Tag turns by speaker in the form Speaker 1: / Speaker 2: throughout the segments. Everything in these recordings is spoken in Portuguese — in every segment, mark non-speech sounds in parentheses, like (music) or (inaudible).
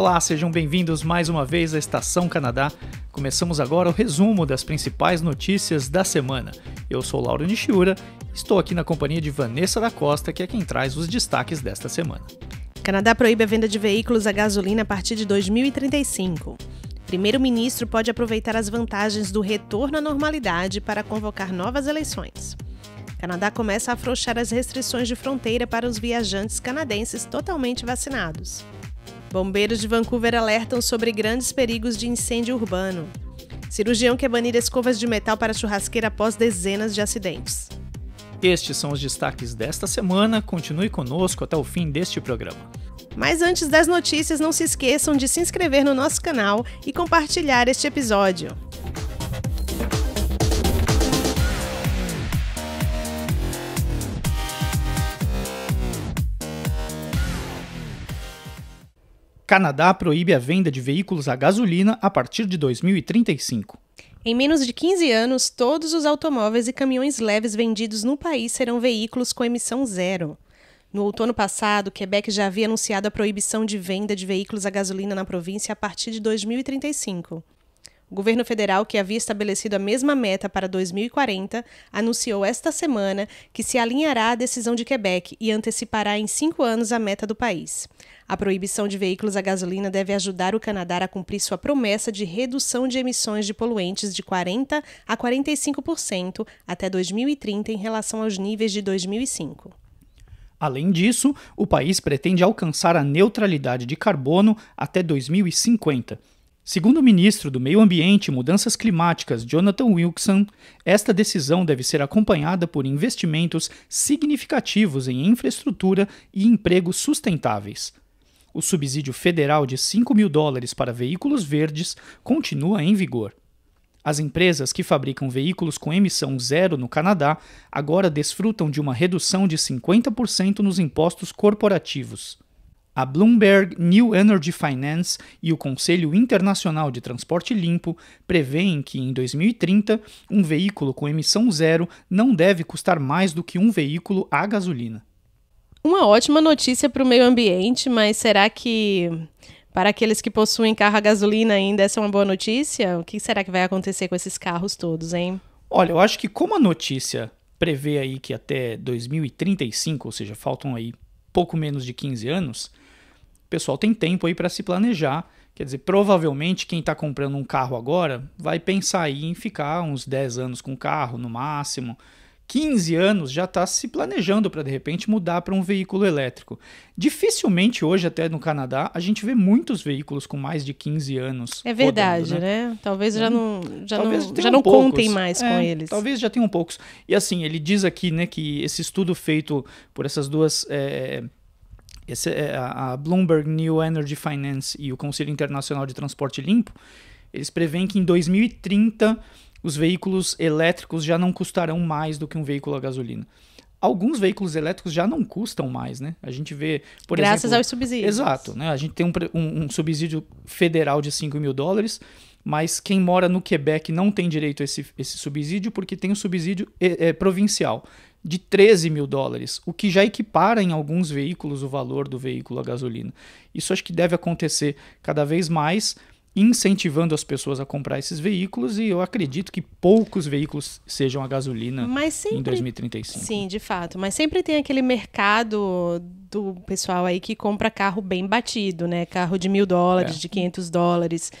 Speaker 1: Olá, sejam bem-vindos mais uma vez à Estação Canadá. Começamos agora o resumo das principais notícias da semana. Eu sou Lauro Nishiura, estou aqui na companhia de Vanessa da Costa, que é quem traz os destaques desta semana.
Speaker 2: Canadá proíbe a venda de veículos a gasolina a partir de 2035. Primeiro-ministro pode aproveitar as vantagens do retorno à normalidade para convocar novas eleições. Canadá começa a afrouxar as restrições de fronteira para os viajantes canadenses totalmente vacinados. Bombeiros de Vancouver alertam sobre grandes perigos de incêndio urbano. Cirurgião quer banir escovas de metal para churrasqueira após dezenas de acidentes.
Speaker 1: Estes são os destaques desta semana. Continue conosco até o fim deste programa.
Speaker 2: Mas antes das notícias, não se esqueçam de se inscrever no nosso canal e compartilhar este episódio.
Speaker 1: Canadá proíbe a venda de veículos a gasolina a partir de 2035.
Speaker 2: Em menos de 15 anos, todos os automóveis e caminhões leves vendidos no país serão veículos com emissão zero. No outono passado, Quebec já havia anunciado a proibição de venda de veículos a gasolina na província a partir de 2035. O governo federal, que havia estabelecido a mesma meta para 2040, anunciou esta semana que se alinhará à decisão de Quebec e antecipará em cinco anos a meta do país. A proibição de veículos a gasolina deve ajudar o Canadá a cumprir sua promessa de redução de emissões de poluentes de 40% a 45% até 2030 em relação aos níveis de 2005.
Speaker 1: Além disso, o país pretende alcançar a neutralidade de carbono até 2050 Segundo o ministro do Meio Ambiente e Mudanças Climáticas, Jonathan Wilson, esta decisão deve ser acompanhada por investimentos significativos em infraestrutura e empregos sustentáveis. O subsídio federal de 5 mil dólares para veículos verdes continua em vigor. As empresas que fabricam veículos com emissão zero no Canadá agora desfrutam de uma redução de 50% nos impostos corporativos. A Bloomberg New Energy Finance e o Conselho Internacional de Transporte Limpo prevêem que, em 2030, um veículo com emissão zero não deve custar mais do que um veículo a gasolina.
Speaker 2: Uma ótima notícia para o meio ambiente, mas será que para aqueles que possuem carro a gasolina ainda essa é uma boa notícia? O que será que vai acontecer com esses carros todos, hein?
Speaker 1: Olha, eu acho que como a notícia prevê aí que até 2035, ou seja, faltam aí pouco menos de 15 anos, pessoal tem tempo aí para se planejar. Quer dizer, provavelmente quem está comprando um carro agora vai pensar aí em ficar uns 10 anos com o carro no máximo. 15 anos já está se planejando para de repente mudar para um veículo elétrico. Dificilmente hoje, até no Canadá, a gente vê muitos veículos com mais de 15 anos.
Speaker 2: É verdade,
Speaker 1: rodando,
Speaker 2: né? né? Talvez já não, já talvez não, já não poucos. contem mais é, com eles.
Speaker 1: Talvez já tenham poucos. E assim, ele diz aqui né, que esse estudo feito por essas duas. É, esse, é, a Bloomberg New Energy Finance e o Conselho Internacional de Transporte Limpo, eles preveem que em 2030 os veículos elétricos já não custarão mais do que um veículo a gasolina. Alguns veículos elétricos já não custam mais, né? A gente vê, por
Speaker 2: Graças
Speaker 1: exemplo...
Speaker 2: aos subsídios.
Speaker 1: Exato, né? A gente tem um, um, um, subsídio federal de 5 mil dólares, mas quem mora no Quebec não tem direito a esse, esse subsídio porque tem o um subsídio é, é, provincial de 13 mil dólares, o que já equipara em alguns veículos o valor do veículo a gasolina. Isso acho que deve acontecer cada vez mais incentivando as pessoas a comprar esses veículos e eu acredito que poucos veículos sejam a gasolina sempre, em 2035.
Speaker 2: Sim, de fato. Mas sempre tem aquele mercado do pessoal aí que compra carro bem batido, né? Carro de mil dólares, é. de 500 dólares.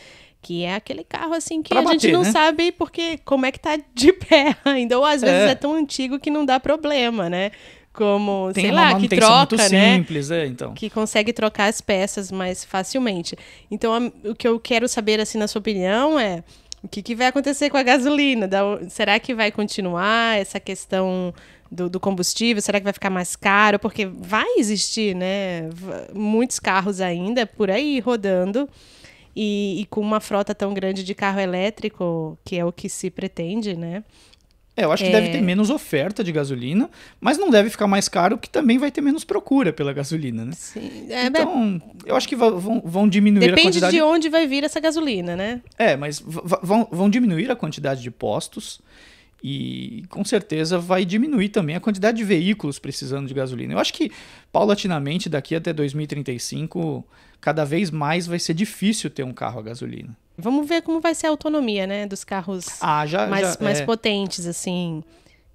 Speaker 2: Que é aquele carro assim que pra a bater, gente não né? sabe porque como é que tá de pé (laughs) ainda. Ou às vezes é. é tão antigo que não dá problema, né? como, Tem sei lá, que troca, né?
Speaker 1: simples, é, então.
Speaker 2: Que consegue trocar as peças mais facilmente. Então, a, o que eu quero saber, assim, na sua opinião, é o que, que vai acontecer com a gasolina? Da, será que vai continuar essa questão do, do, combustível? Será que vai ficar mais caro? Porque vai existir, né? Muitos carros ainda por aí rodando. E, e com uma frota tão grande de carro elétrico, que é o que se pretende, né?
Speaker 1: É, eu acho que é... deve ter menos oferta de gasolina, mas não deve ficar mais caro, porque também vai ter menos procura pela gasolina, né?
Speaker 2: Sim.
Speaker 1: É, então, eu acho que vão, vão diminuir
Speaker 2: Depende
Speaker 1: a quantidade...
Speaker 2: de onde vai vir essa gasolina, né?
Speaker 1: É, mas vão, vão diminuir a quantidade de postos E com certeza vai diminuir também a quantidade de veículos precisando de gasolina. Eu acho que paulatinamente daqui até 2035, cada vez mais vai ser difícil ter um carro a gasolina.
Speaker 2: Vamos ver como vai ser a autonomia, né, dos carros
Speaker 1: ah, já,
Speaker 2: mais,
Speaker 1: já,
Speaker 2: mais
Speaker 1: é.
Speaker 2: potentes, assim.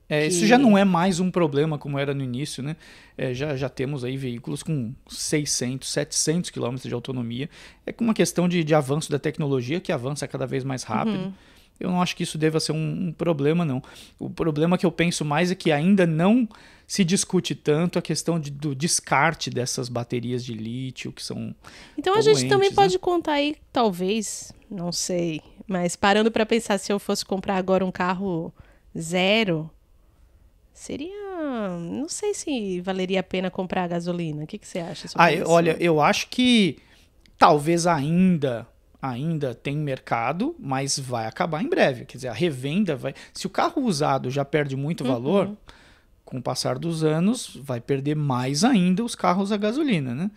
Speaker 1: É,
Speaker 2: que-
Speaker 1: Isso já não é mais um problema como era no início, né? É, já, já temos aí veículos com 600, 700 quilômetros de autonomia. É uma questão de, de avanço da tecnologia que avança cada vez mais rápido.
Speaker 2: Uhum.
Speaker 1: Eu não acho que isso deva ser um, um problema, não. O problema que eu penso mais é que ainda não se discute tanto a questão de- do descarte dessas baterias de lítio, que são
Speaker 2: Então a gente também
Speaker 1: né?
Speaker 2: pode contar aí, talvez, não sei, mas parando pra pensar se eu fosse comprar agora um carro zero, seria, não sei se valeria a pena comprar a gasolina. O que, que você acha? sobre
Speaker 1: Ah,
Speaker 2: isso?
Speaker 1: olha, eu acho que talvez ainda ainda tem mercado, mas vai acabar em breve. Quer dizer, a revenda vai. Se o carro usado já perde muito
Speaker 2: Uhum.
Speaker 1: valor, com o passar dos anos, vai perder mais ainda os carros a gasolina, né?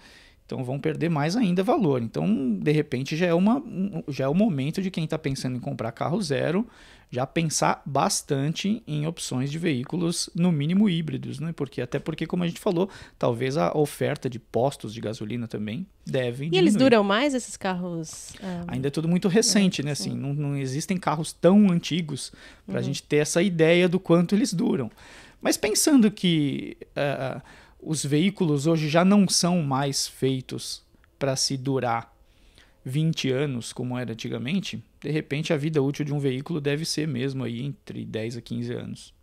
Speaker 1: Então vão perder mais ainda valor. Então, de repente, já é, uma, um- já é o momento de quem está pensando em comprar carro zero já pensar bastante em opções de veículos, no mínimo híbridos, né? Porque até porque, como a gente falou, talvez a oferta de postos de gasolina também deve
Speaker 2: E eles
Speaker 1: diminuir.
Speaker 2: duram mais, esses carros? ah,
Speaker 1: Ainda é tudo muito recente, né? Assim, não, não existem carros tão antigos para a gente ter essa ideia do quanto eles duram. Mas pensando que ah, os veículos hoje já não são mais feitos para se durar 20 anos, como era antigamente, de repente a vida útil de um veículo deve ser mesmo aí entre 10 a 15 anos.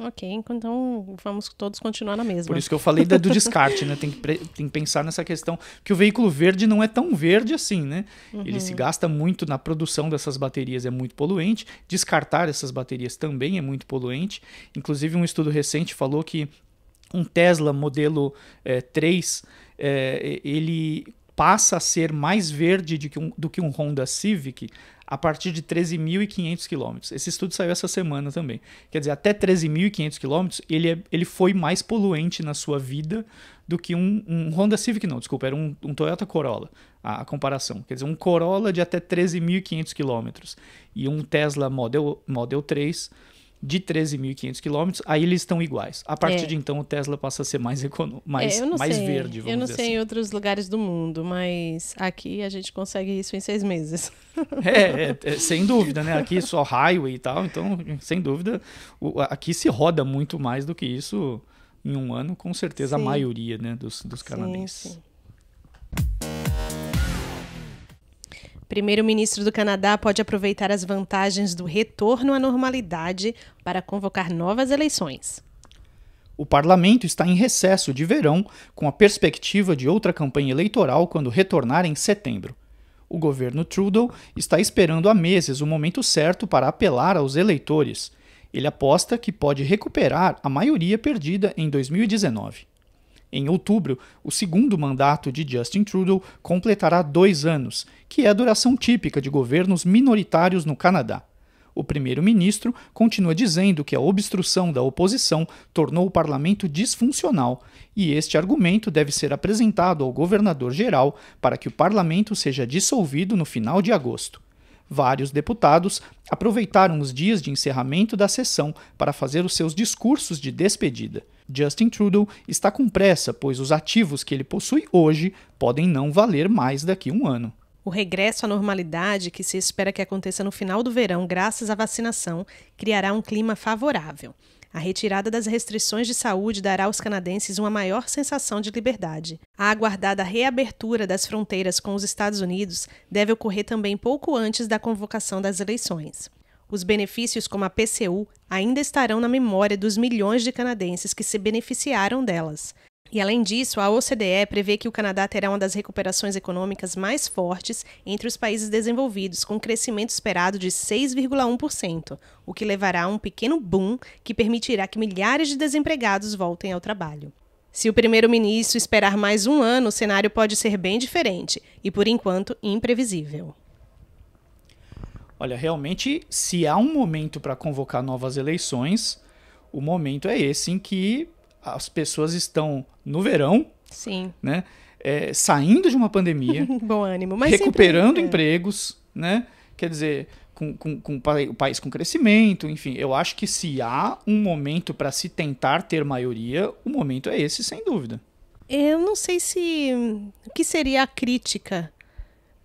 Speaker 2: Ok, então vamos todos continuar na mesma.
Speaker 1: Por isso que eu falei do descarte, né? Tem que, tem que pensar nessa questão que o veículo verde não é tão verde assim, né? Ele se gasta muito na produção dessas baterias, é muito poluente. Descartar essas baterias também é muito poluente. Inclusive, um estudo recente falou que um Tesla modelo eh, 3, eh, ele passa a ser mais verde de que um- do que um Honda Civic a partir de 13.500 quilômetros. Esse estudo saiu essa semana também. Quer dizer, até 13.500 quilômetros, ele, é- ele foi mais poluente na sua vida do que um, um Honda Civic, não, desculpa, era um, um Toyota Corolla, a, a comparação. Quer dizer, um Corolla de até 13.500 quilômetros e um Tesla Model, Model 3 de 13.500 quilômetros, aí eles estão iguais. A partir
Speaker 2: É.
Speaker 1: de então, o Tesla passa a ser mais, econo mais,
Speaker 2: É, eu não
Speaker 1: mais
Speaker 2: sei,
Speaker 1: verde, vamos
Speaker 2: Eu não sei
Speaker 1: assim.
Speaker 2: em outros lugares do mundo, mas aqui a gente consegue isso em seis meses. (laughs)
Speaker 1: É, é, é, sem dúvida, né? Aqui só highway e tal, então, sem dúvida, o- aqui se roda muito mais do que isso em um ano, com certeza
Speaker 2: Sim.
Speaker 1: a maioria né, dos, dos
Speaker 2: Sim,
Speaker 1: canadenses.
Speaker 2: sim. Primeiro-ministro do Canadá pode aproveitar as vantagens do retorno à normalidade para convocar novas eleições.
Speaker 1: O parlamento está em recesso de verão, com a perspectiva de outra campanha eleitoral quando retornar em setembro. O governo Trudeau está esperando há meses o momento certo para apelar aos eleitores. Ele aposta que pode recuperar a maioria perdida em 2019. Em outubro, o segundo mandato de Justin Trudeau completará dois anos, que é a duração típica de governos minoritários no Canadá. O primeiro-ministro continua dizendo que a obstrução da oposição tornou o parlamento disfuncional e este argumento deve ser apresentado ao governador-geral para que o parlamento seja dissolvido no final de agosto. Vários deputados aproveitaram os dias de encerramento da sessão para fazer os seus discursos de despedida. Justin Trudeau está com pressa, pois os ativos que ele possui hoje podem não valer mais daqui a um ano.
Speaker 2: O regresso à normalidade, que se espera que aconteça no final do verão graças à vacinação, criará um clima favorável. A retirada das restrições de saúde dará aos canadenses uma maior sensação de liberdade. A aguardada reabertura das fronteiras com os Estados Unidos deve ocorrer também pouco antes da convocação das eleições. Os benefícios, como a PCU, ainda estarão na memória dos milhões de canadenses que se beneficiaram delas. E além disso, a OCDE prevê que o Canadá terá uma das recuperações econômicas mais fortes entre os países desenvolvidos, com um crescimento esperado de 6,1%, o que levará a um pequeno boom que permitirá que milhares de desempregados voltem ao trabalho. Se o primeiro-ministro esperar mais um ano, o cenário pode ser bem diferente e, por enquanto, imprevisível.
Speaker 1: Olha, realmente, se há um momento para convocar novas eleições, o momento é esse em que as pessoas estão no verão,
Speaker 2: Sim,
Speaker 1: né, é, saindo de uma pandemia, (laughs)
Speaker 2: bom ânimo. Mas
Speaker 1: recuperando
Speaker 2: sempre, é.
Speaker 1: empregos, né? Quer dizer, com, com, com o país com crescimento, enfim. Eu acho que se há um momento para se tentar ter maioria, o momento é esse, sem dúvida.
Speaker 2: Eu não sei se. O que seria a crítica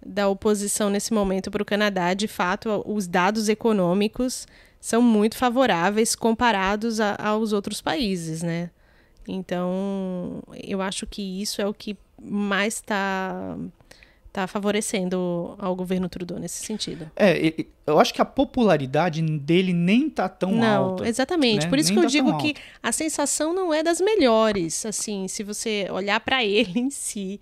Speaker 2: da oposição nesse momento para o Canadá? De fato, os dados econômicos são muito favoráveis comparados a, aos outros países, né? Então, eu acho que isso é o que mais está tá favorecendo ao governo Trudeau nesse sentido.
Speaker 1: É, eu acho que a popularidade dele nem tá tão
Speaker 2: não,
Speaker 1: alta.
Speaker 2: Não, exatamente. Né? Por isso nem que eu tá digo que a sensação não é das melhores, assim, se você olhar para (laughs) ele em si.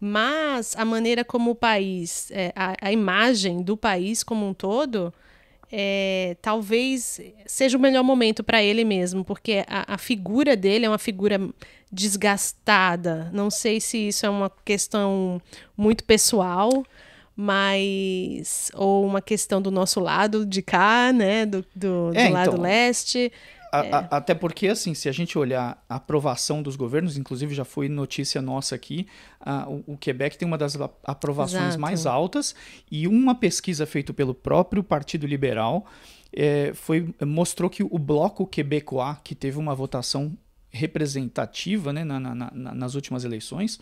Speaker 2: Mas a maneira como o país, é, a, a imagem do país como um todo, é, talvez seja o melhor momento para ele mesmo, porque a, a, figura dele é uma figura desgastada. Não sei se isso é uma questão muito pessoal, mas ou uma questão do nosso lado de cá, né, do, do, do é, lado então, leste.
Speaker 1: A, é. a, até porque, assim, se a gente olhar a aprovação dos governos, inclusive já foi notícia nossa aqui, o, o, Quebec tem uma das aprovações Exato. mais altas e uma pesquisa feita pelo próprio Partido Liberal é, foi, mostrou que o bloco quebecois, que teve uma votação representativa né, na, na, na, nas últimas eleições,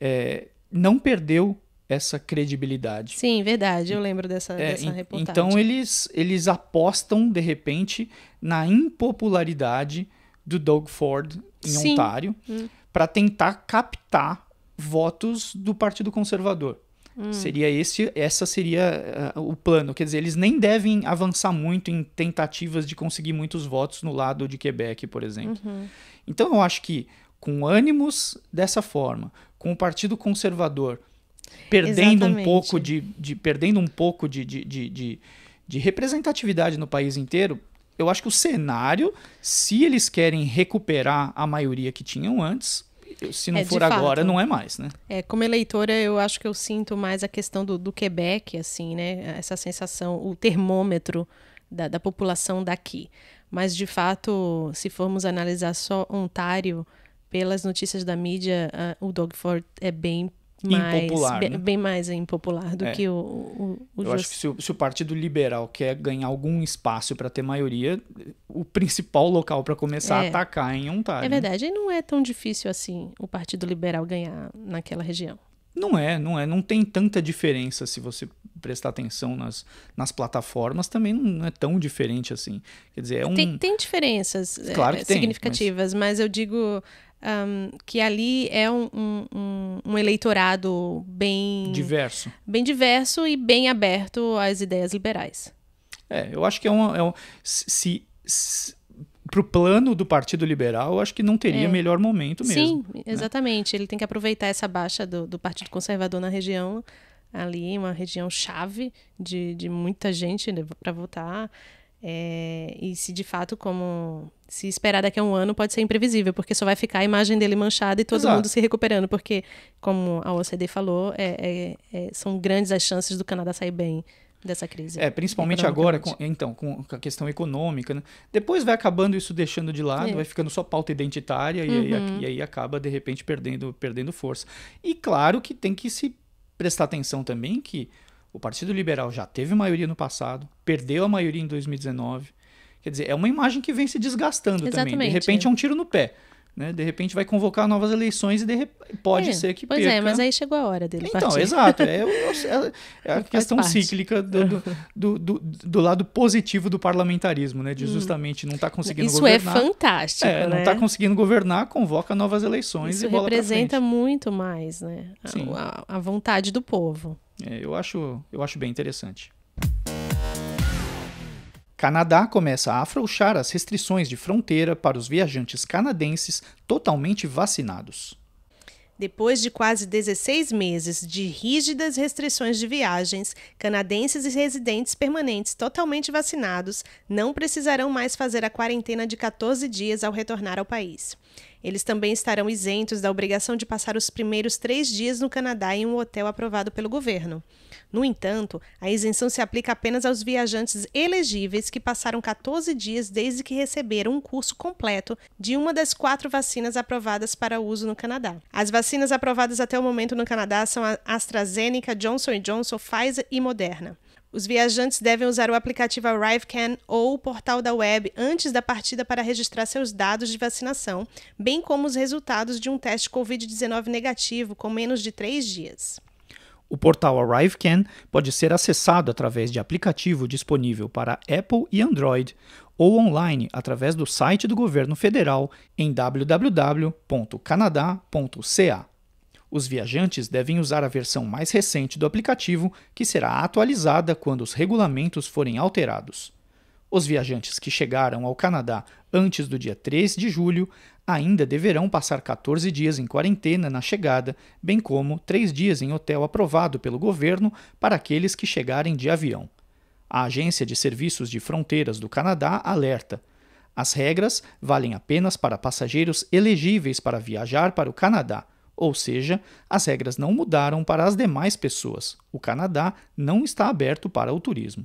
Speaker 1: é, não perdeu essa credibilidade.
Speaker 2: Sim, verdade, eu lembro dessa, é, dessa reportagem.
Speaker 1: Então eles, eles apostam, de repente, na impopularidade do Doug Ford em Sim. Ontário hum. para tentar captar votos do Partido Conservador. Hum. Seria esse, essa seria uh, o plano. Quer dizer, eles nem devem avançar muito em tentativas de conseguir muitos votos no lado de Quebec, por exemplo. Uhum. Então eu acho que com ânimos dessa forma, com o Partido Conservador perdendo Exatamente. um pouco de, de perdendo um pouco de, de, de, de, de representatividade no país inteiro, eu acho que o cenário, se eles querem recuperar a maioria que tinham antes, se não é, for agora, não é mais, né?
Speaker 2: É, como eleitora, eu acho que eu sinto mais a questão do, do Quebec, assim, né? Essa sensação, o termômetro da, da população daqui. Mas, de fato, se formos analisar só Ontário, pelas notícias da mídia, uh, o Dogford é bem mais, impopular. Bem, né? bem mais impopular do é. que o, o, o
Speaker 1: Eu just... acho que se o, se o, Partido Liberal quer ganhar algum espaço para ter maioria, o principal local para começar é. a atacar é em Ontário.
Speaker 2: É verdade, e não é tão difícil assim o Partido Liberal ganhar naquela região.
Speaker 1: Não é, não é. Não tem tanta diferença se você prestar atenção nas, nas plataformas, também não é tão diferente assim. Quer dizer, é um.
Speaker 2: Tem, tem diferenças claro é, significativas, mas... mas eu digo um, que ali é um, um, um, eleitorado bem
Speaker 1: diverso,
Speaker 2: bem diverso e bem aberto às ideias liberais.
Speaker 1: É, eu acho que é um, é um se, se para o plano do Partido Liberal, eu acho que não teria é. melhor momento mesmo.
Speaker 2: Sim, né? exatamente. Né? Ele tem que aproveitar essa baixa do, do Partido Conservador na região, ali, uma região chave de, de muita gente né, para votar. É, e se de fato, como se esperar daqui a um ano, pode ser imprevisível, porque só vai ficar a imagem dele manchada e todo Exato. mundo se recuperando, porque, como a OCDE falou, é, é, é, são grandes as chances do Canadá sair bem dessa crise.
Speaker 1: É, principalmente agora, com, então, com a questão econômica. Né? Depois vai acabando isso deixando de lado, é. vai ficando só pauta identitária uhum. e, aí, e aí acaba, de repente, perdendo, perdendo força. E claro que tem que se prestar atenção também que o Partido Liberal já teve maioria no passado, perdeu a maioria em 2019. Quer dizer, é uma imagem que vem se desgastando Exatamente, também. De repente é um tiro no pé. Né? De repente vai convocar novas eleições e de pode
Speaker 2: é,
Speaker 1: ser que
Speaker 2: pois
Speaker 1: perca.
Speaker 2: Pois é, mas aí chegou a hora dele
Speaker 1: Então, partir. exato. É, (laughs) é, é a questão parte. cíclica do, do, do, do, lado positivo do parlamentarismo, né? De hum. justamente não estar tá conseguindo
Speaker 2: Isso
Speaker 1: governar.
Speaker 2: Isso é fantástico,
Speaker 1: é,
Speaker 2: né?
Speaker 1: Não está conseguindo governar, convoca novas eleições
Speaker 2: Isso
Speaker 1: e bola
Speaker 2: representa muito mais, né? A, a, a vontade do povo.
Speaker 1: É, eu, acho, eu acho bem interessante. Canadá começa a afrouxar as restrições de fronteira para os viajantes canadenses totalmente vacinados.
Speaker 2: Depois de quase 16 meses de rígidas restrições de viagens, canadenses e residentes permanentes totalmente vacinados não precisarão mais fazer a quarentena de 14 dias ao retornar ao país. Eles também estarão isentos da obrigação de passar os primeiros três dias no Canadá em um hotel aprovado pelo governo. No entanto, a isenção se aplica apenas aos viajantes elegíveis que passaram 14 dias desde que receberam um curso completo de uma das quatro vacinas aprovadas para uso no Canadá. As vacinas aprovadas até o momento no Canadá são a AstraZeneca, Johnson Johnson, Pfizer e Moderna. Os viajantes devem usar o aplicativo ArriveCan ou o portal da web antes da partida para registrar seus dados de vacinação, bem como os resultados de um teste Covid-19 negativo com menos de três dias.
Speaker 1: O portal ArriveCan pode ser acessado através de aplicativo disponível para Apple e Android ou online através do site do governo federal em www.canadá.ca. Os viajantes devem usar a versão mais recente do aplicativo, que será atualizada quando os regulamentos forem alterados. Os viajantes que chegaram ao Canadá antes do dia 3 de julho ainda deverão passar 14 dias em quarentena na chegada, bem como 3 dias em hotel aprovado pelo governo para aqueles que chegarem de avião. A Agência de Serviços de Fronteiras do Canadá alerta: as regras valem apenas para passageiros elegíveis para viajar para o Canadá ou seja, as regras não mudaram para as demais pessoas. O Canadá não está aberto para o turismo.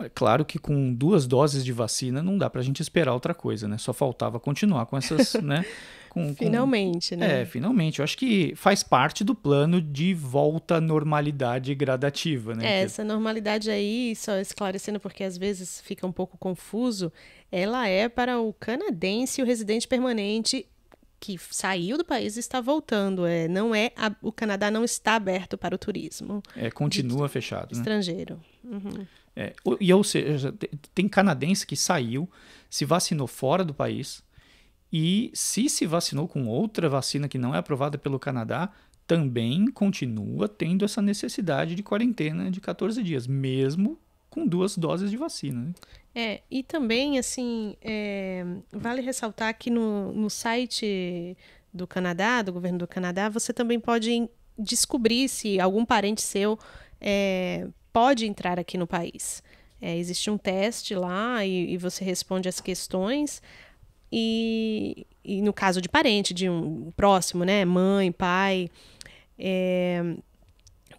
Speaker 1: É claro que com duas doses de vacina não dá para a gente esperar outra coisa, né? Só faltava continuar com essas, né? (laughs) Com,
Speaker 2: finalmente,
Speaker 1: com...
Speaker 2: né?
Speaker 1: É, finalmente. Eu acho que faz parte do plano de volta à normalidade gradativa, né?
Speaker 2: É, essa normalidade aí, só esclarecendo porque às vezes fica um pouco confuso, ela é para o canadense e o residente permanente que saiu do país e está voltando. É, não é a, o Canadá não está aberto para o turismo.
Speaker 1: É, continua de, fechado.
Speaker 2: Né? Estrangeiro. Uhum.
Speaker 1: É, e ou seja, tem canadense que saiu, se vacinou fora do país e se se vacinou com outra vacina que não é aprovada pelo Canadá, também continua tendo essa necessidade de quarentena de 14 dias, mesmo com duas doses de vacina. Né?
Speaker 2: É, e também, assim, é, vale ressaltar que no, no site do Canadá, do governo do Canadá, você também pode descobrir se algum parente seu é, pode entrar aqui no país. É, existe um teste lá e, e, você responde as questões. E, e, no caso de parente, de um próximo, né? Mãe, pai. É,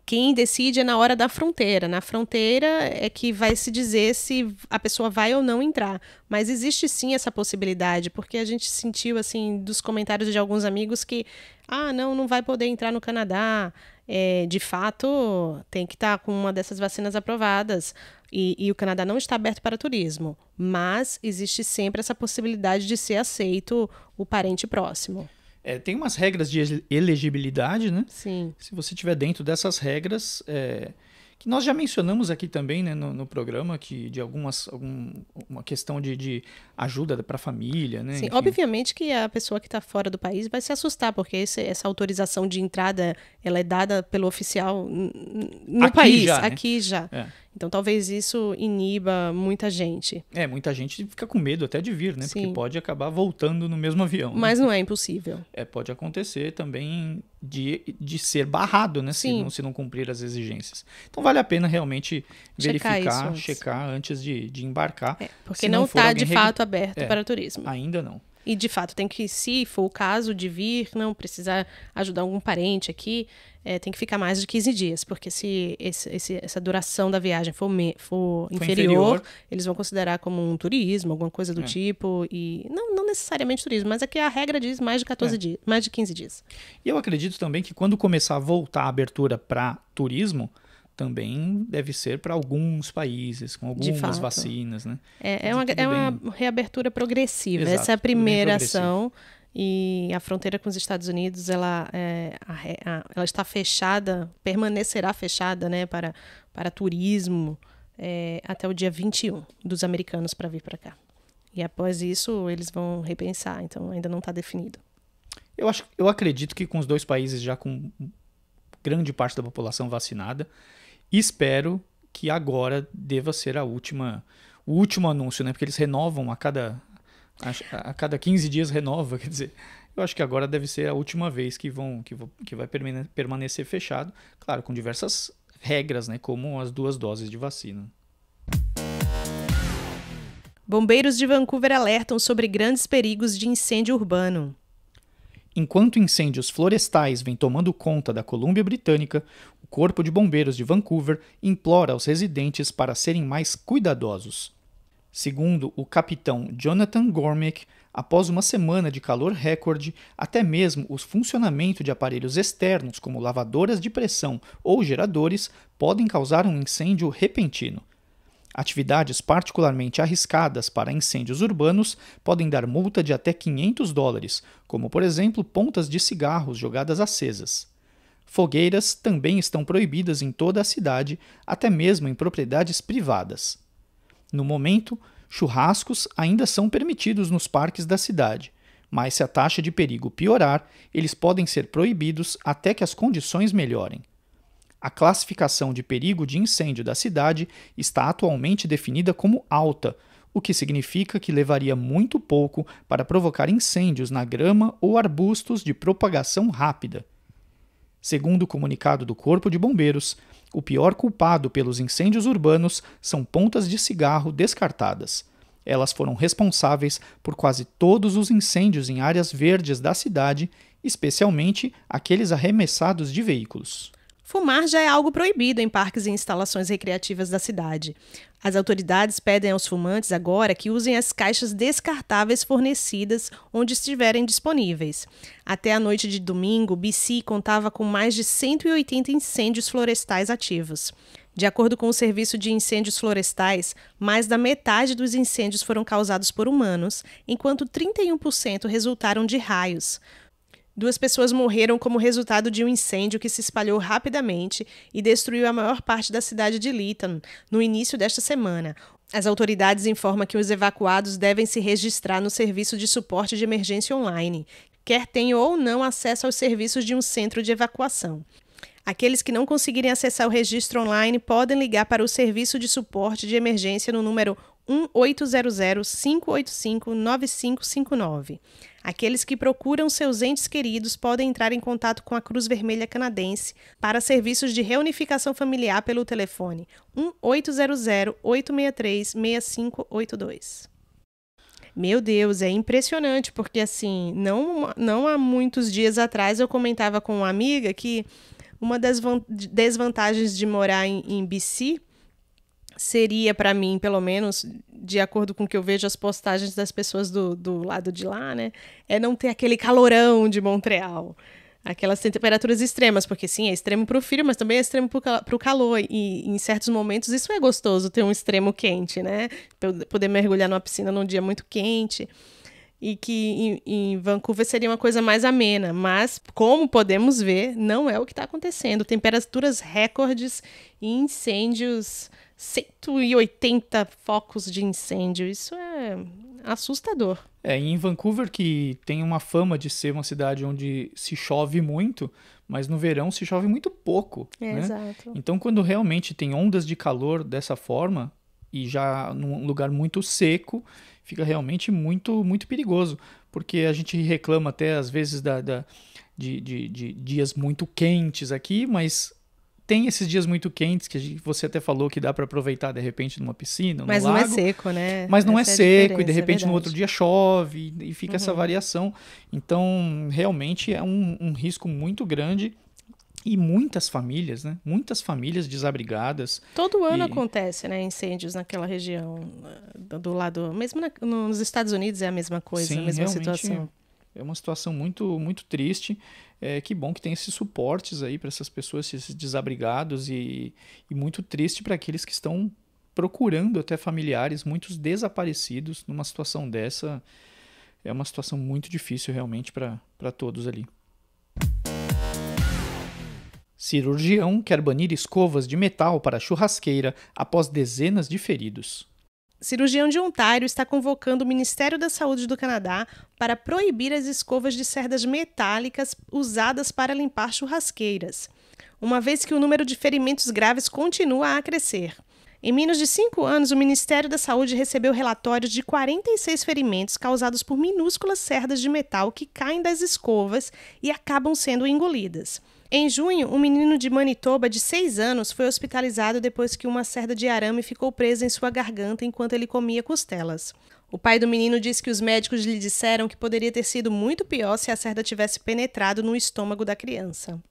Speaker 2: quem decide é na hora da fronteira. Na fronteira é que vai se dizer se a pessoa vai ou não entrar. Mas existe sim essa possibilidade, porque a gente sentiu, assim, dos comentários de alguns amigos que, ah, não, não vai poder entrar no Canadá. É, de fato, tem que estar tá com uma dessas vacinas aprovadas. E, e, o Canadá não está aberto para turismo. Mas existe sempre essa possibilidade de ser aceito o parente próximo.
Speaker 1: É, tem umas regras de elegibilidade, né?
Speaker 2: Sim.
Speaker 1: Se você estiver dentro dessas regras, é, que nós já mencionamos aqui também né, no, no programa, que de algumas algum, uma questão de, de ajuda para a família, né?
Speaker 2: Sim, Enfim. obviamente que a pessoa que está fora do país vai se assustar, porque esse, essa autorização de entrada ela é dada pelo oficial no
Speaker 1: aqui
Speaker 2: país,
Speaker 1: já, né?
Speaker 2: aqui já. É. Então talvez isso iniba muita gente.
Speaker 1: É, muita gente fica com medo até de vir, né? Sim. Porque pode acabar voltando no mesmo avião.
Speaker 2: Né? Mas né? não é impossível.
Speaker 1: É, pode acontecer também de, de ser barrado, né? Se não, se não cumprir as exigências. Então vale a pena realmente verificar, checar antes. checar antes de, de embarcar.
Speaker 2: É, porque não está de fato aberto é, para turismo.
Speaker 1: Ainda não.
Speaker 2: E de fato tem que, se for o caso de vir, não precisar ajudar algum parente aqui, é, tem que ficar mais de 15 dias, porque se esse, esse, essa duração da viagem for, me, for, for inferior, inferior, eles vão considerar como um turismo, alguma coisa do é. tipo. E não, não necessariamente turismo, mas aqui a regra diz mais de 14 é. dias, mais de 15 dias.
Speaker 1: E eu acredito também que quando começar a voltar a abertura para turismo, também deve ser para alguns países, com algumas vacinas, né?
Speaker 2: É, é, uma, é uma reabertura progressiva. Exato, Essa é a primeira ação. E a fronteira com os Estados Unidos, ela, é, a, a, ela está fechada, permanecerá fechada, né, para, para turismo é, até o dia 21 dos americanos para vir para cá. E após isso, eles vão repensar, então ainda não está definido.
Speaker 1: Eu, acho, eu acredito que com os dois países já com grande parte da população vacinada, espero que agora deva ser a última, o último anúncio, né? Porque eles renovam a cada, a, a cada 15 dias renova, (laughs) quer dizer, eu acho que agora deve ser a última vez que vão que, que vai permanecer fechado, claro, com diversas regras, né, como as duas doses de vacina.
Speaker 2: Bombeiros de Vancouver alertam sobre grandes perigos de incêndio urbano.
Speaker 1: Enquanto incêndios florestais vêm tomando conta da Colômbia Britânica, o Corpo de Bombeiros de Vancouver implora aos residentes para serem mais cuidadosos. Segundo o capitão Jonathan Gormick, após uma semana de calor recorde, até mesmo o funcionamento de aparelhos externos, como lavadoras de pressão ou geradores, podem causar um incêndio repentino. Atividades particularmente arriscadas para incêndios urbanos podem dar multa de até 500 dólares, como por exemplo pontas de cigarros jogadas acesas. Fogueiras também estão proibidas em toda a cidade, até mesmo em propriedades privadas. No momento, churrascos ainda são permitidos nos parques da cidade, mas se a taxa de perigo piorar, eles podem ser proibidos até que as condições melhorem. A classificação de perigo de incêndio da cidade está atualmente definida como alta, o que significa que levaria muito pouco para provocar incêndios na grama ou arbustos de propagação rápida. Segundo o comunicado do Corpo de Bombeiros, o pior culpado pelos incêndios urbanos são pontas de cigarro descartadas. Elas foram responsáveis por quase todos os incêndios em áreas verdes da cidade, especialmente aqueles arremessados de veículos.
Speaker 2: Fumar já é algo proibido em parques e instalações recreativas da cidade. As autoridades pedem aos fumantes agora que usem as caixas descartáveis fornecidas onde estiverem disponíveis. Até a noite de domingo, BC contava com mais de 180 incêndios florestais ativos. De acordo com o Serviço de Incêndios Florestais, mais da metade dos incêndios foram causados por humanos, enquanto 31% resultaram de raios. Duas pessoas morreram como resultado de um incêndio que se espalhou rapidamente e destruiu a maior parte da cidade de Lytton no início desta semana. As autoridades informam que os evacuados devem se registrar no serviço de suporte de emergência online, quer tenham ou não acesso aos serviços de um centro de evacuação. Aqueles que não conseguirem acessar o registro online podem ligar para o serviço de suporte de emergência no número 1800-585-9559. Aqueles que procuram seus entes queridos podem entrar em contato com a Cruz Vermelha Canadense para serviços de reunificação familiar pelo telefone 1800-863-6582. Meu Deus, é impressionante, porque assim, não, não há muitos dias atrás eu comentava com uma amiga que uma das desvantagens de morar em, em BC seria para mim, pelo menos, de acordo com o que eu vejo as postagens das pessoas do, do lado de lá, né? É não ter aquele calorão de Montreal. Aquelas temperaturas extremas, porque sim, é extremo para o frio, mas também é extremo para o calor. E em certos momentos isso é gostoso, ter um extremo quente, né? Poder mergulhar numa piscina num dia muito quente e que em, em, Vancouver seria uma coisa mais amena, mas como podemos ver, não é o que está acontecendo. Temperaturas recordes e incêndios 180 focos de incêndio. Isso é assustador.
Speaker 1: É, em Vancouver, que tem uma fama de ser uma cidade onde se chove muito, mas no verão se chove muito pouco.
Speaker 2: É,
Speaker 1: né?
Speaker 2: Exato.
Speaker 1: Então, quando realmente tem ondas de calor dessa forma, e já num lugar muito seco, fica realmente muito, muito perigoso. Porque a gente reclama até às vezes da, da de, de, de dias muito quentes aqui, mas tem esses dias muito quentes que você até falou que dá para aproveitar de repente numa piscina,
Speaker 2: Mas
Speaker 1: lago,
Speaker 2: não é seco, né?
Speaker 1: Mas não
Speaker 2: Essa
Speaker 1: é
Speaker 2: é
Speaker 1: seco e de repente
Speaker 2: é
Speaker 1: no outro dia chove e fica uhum. essa variação. Então, realmente é um, um risco muito grande e muitas famílias, né? Muitas famílias desabrigadas.
Speaker 2: Todo ano
Speaker 1: e...
Speaker 2: acontece, né? Incêndios naquela região do lado, mesmo na, nos Estados Unidos é a mesma coisa,
Speaker 1: Sim,
Speaker 2: a mesma situação.
Speaker 1: É uma situação muito, muito triste. É, que bom que tem esses suportes aí para essas pessoas, esses desabrigados, e, e muito triste para aqueles que estão procurando até familiares, muitos desaparecidos numa situação dessa. É uma situação muito difícil realmente para todos ali. Cirurgião quer banir escovas de metal para churrasqueira após dezenas de feridos
Speaker 2: cirurgião de Ontário está convocando o Ministério da Saúde do Canadá para proibir as escovas de cerdas metálicas usadas para limpar churrasqueiras, uma vez que o número de ferimentos graves continua a crescer. Em menos de cinco anos, o Ministério da Saúde recebeu relatórios de 46 ferimentos causados por minúsculas cerdas de metal que caem das escovas e acabam sendo engolidas. Em junho, um menino de Manitoba de 6 anos foi hospitalizado depois que uma cerda de arame ficou presa em sua garganta enquanto ele comia costelas. O pai do menino disse que os médicos lhe disseram que poderia ter sido muito pior se a cerda tivesse penetrado no estômago da criança.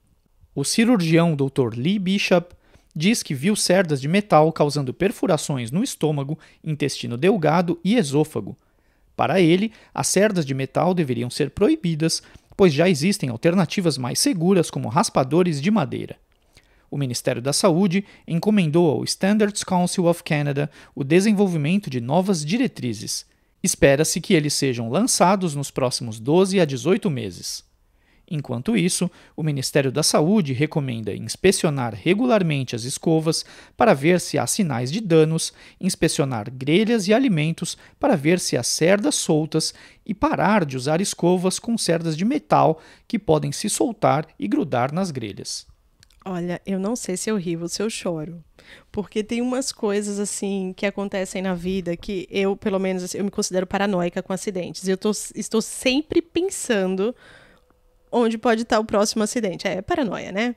Speaker 1: O cirurgião Dr. Lee Bishop diz que viu cerdas de metal causando perfurações no estômago, intestino delgado e esôfago. Para ele, as cerdas de metal deveriam ser proibidas, pois já existem alternativas mais seguras como raspadores de madeira. O Ministério da Saúde encomendou ao Standards Council of Canada o desenvolvimento de novas diretrizes. Espera-se que eles sejam lançados nos próximos 12 a 18 meses. Enquanto isso, o Ministério da Saúde recomenda inspecionar regularmente as escovas para ver se há sinais de danos, inspecionar grelhas e alimentos para ver se há cerdas soltas e parar de usar escovas com cerdas de metal que podem se soltar e grudar nas grelhas.
Speaker 2: Olha, eu não sei se eu rio ou se eu choro. Porque tem umas coisas assim que acontecem na vida que eu, pelo menos, eu me considero paranoica com acidentes. Eu tô, estou sempre pensando onde pode estar o próximo acidente. É, é paranoia, né?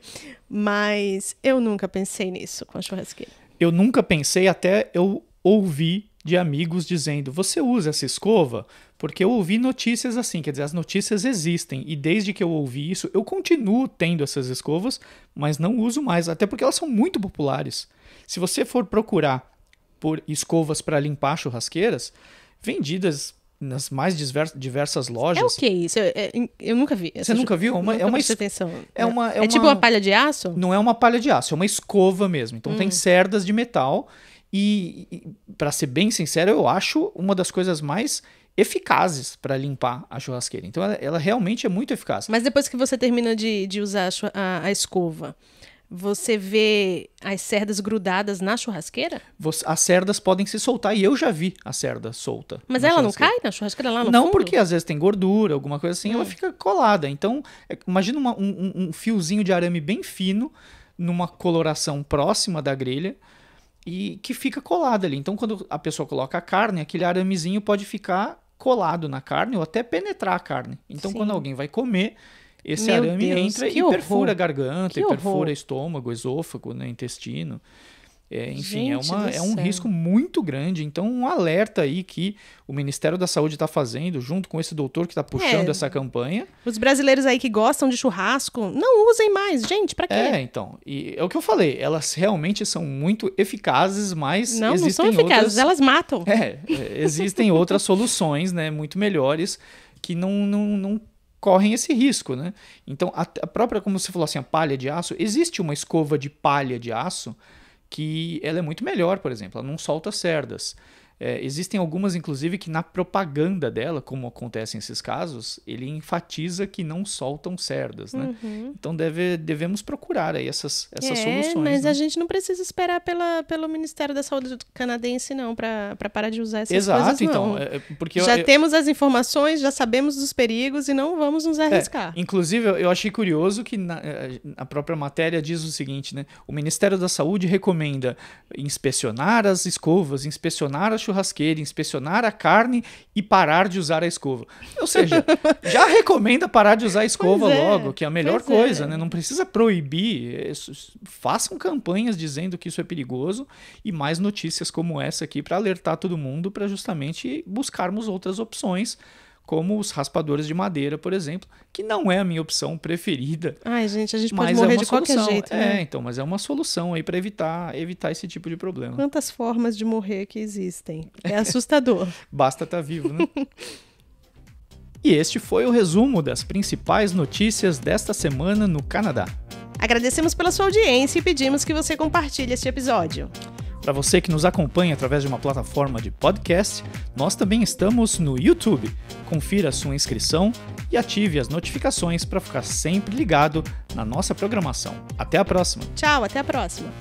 Speaker 2: Mas eu nunca pensei nisso com a churrasqueira.
Speaker 1: Eu nunca pensei até eu ouvir de amigos dizendo: "Você usa essa escova?" Porque eu ouvi notícias assim, quer dizer, as notícias existem e desde que eu ouvi isso, eu continuo tendo essas escovas, mas não uso mais, até porque elas são muito populares. Se você for procurar por escovas para limpar churrasqueiras, vendidas nas mais diversas lojas.
Speaker 2: É o que isso? Eu, é, eu, nunca vi.
Speaker 1: Você nunca viu? Uma,
Speaker 2: nunca
Speaker 1: é uma
Speaker 2: atenção.
Speaker 1: É, uma,
Speaker 2: é, é uma, tipo uma palha de aço?
Speaker 1: Não é uma palha de aço, é uma escova mesmo. Então hum. tem cerdas de metal e, e para ser bem sincero, eu acho uma das coisas mais eficazes para limpar a churrasqueira. Então ela, ela, realmente é muito eficaz.
Speaker 2: Mas depois que você termina de, de usar a, a, escova, você vê as cerdas grudadas na churrasqueira?
Speaker 1: Você, as cerdas podem se soltar e eu já vi a cerda solta.
Speaker 2: Mas ela não cai na churrasqueira lá no
Speaker 1: Não,
Speaker 2: fundo?
Speaker 1: porque às vezes tem gordura, alguma coisa assim, hum. ela fica colada. Então, é, imagina uma, um, um fiozinho de arame bem fino numa coloração próxima da grelha e que fica colado ali. Então, quando a pessoa coloca a carne, aquele aramezinho pode ficar colado na carne ou até penetrar a carne. Então, Sim. quando alguém vai comer, esse Meu arame Deus, entra e horror. perfura a garganta, que e perfura horror. estômago, esôfago, né, intestino. É, enfim, é, uma, é um risco muito grande. Então, um alerta aí que o Ministério da Saúde está fazendo, junto com esse doutor que está puxando é, essa campanha.
Speaker 2: Os brasileiros aí que gostam de churrasco, não usem mais, gente, para quê?
Speaker 1: É, então. E é o que eu falei, elas realmente são muito eficazes, mas.
Speaker 2: Não,
Speaker 1: existem
Speaker 2: não são eficazes,
Speaker 1: outras...
Speaker 2: elas matam.
Speaker 1: É, é existem (laughs) outras soluções, né, muito melhores, que não, não, não correm esse risco, né? Então, a, a própria, como você falou assim, a palha de aço, existe uma escova de palha de aço que ela é muito melhor, por exemplo, ela não solta cerdas. É, existem algumas, inclusive, que na propaganda dela, como acontece nesses casos, ele enfatiza que não soltam cerdas, né? Uhum. Então deve, devemos procurar aí essas, essas
Speaker 2: é,
Speaker 1: soluções.
Speaker 2: Mas
Speaker 1: né?
Speaker 2: a gente não precisa esperar pela, pelo Ministério da Saúde canadense, não, para parar de usar essas
Speaker 1: Exato,
Speaker 2: coisas,
Speaker 1: então.
Speaker 2: É,
Speaker 1: é porque
Speaker 2: já
Speaker 1: eu,
Speaker 2: temos as informações, já sabemos dos perigos e não vamos nos é, arriscar.
Speaker 1: inclusive, eu achei curioso que na, é, a própria matéria diz o seguinte, né? O Ministério da Saúde recomenda inspecionar as escovas, inspecionar as churrasqueira, inspecionar a carne e parar de usar a escova. Ou seja, já recomenda parar de usar a escova é, logo, que é a melhor coisa, é. né? Não precisa proibir. Façam campanhas dizendo que isso é perigoso e mais notícias como essa aqui para alertar todo mundo para justamente buscarmos outras opções como os raspadores de madeira, por exemplo, que não é a minha opção preferida.
Speaker 2: Ai, gente, a gente pode morrer é de
Speaker 1: solução.
Speaker 2: qualquer jeito, né?
Speaker 1: É, então, mas é uma solução aí para evitar, evitar esse tipo de problema.
Speaker 2: Quantas formas de morrer que existem? É assustador. (laughs)
Speaker 1: Basta estar tá vivo, né? e este foi o resumo das principais notícias desta semana no Canadá.
Speaker 2: Agradecemos pela sua audiência e pedimos que você compartilhe este episódio.
Speaker 1: Para você que nos acompanha através de uma plataforma de podcast, nós também estamos no YouTube. Confira sua inscrição e ative as notificações para ficar sempre ligado na nossa programação. Até a próxima.
Speaker 2: Tchau, até a próxima.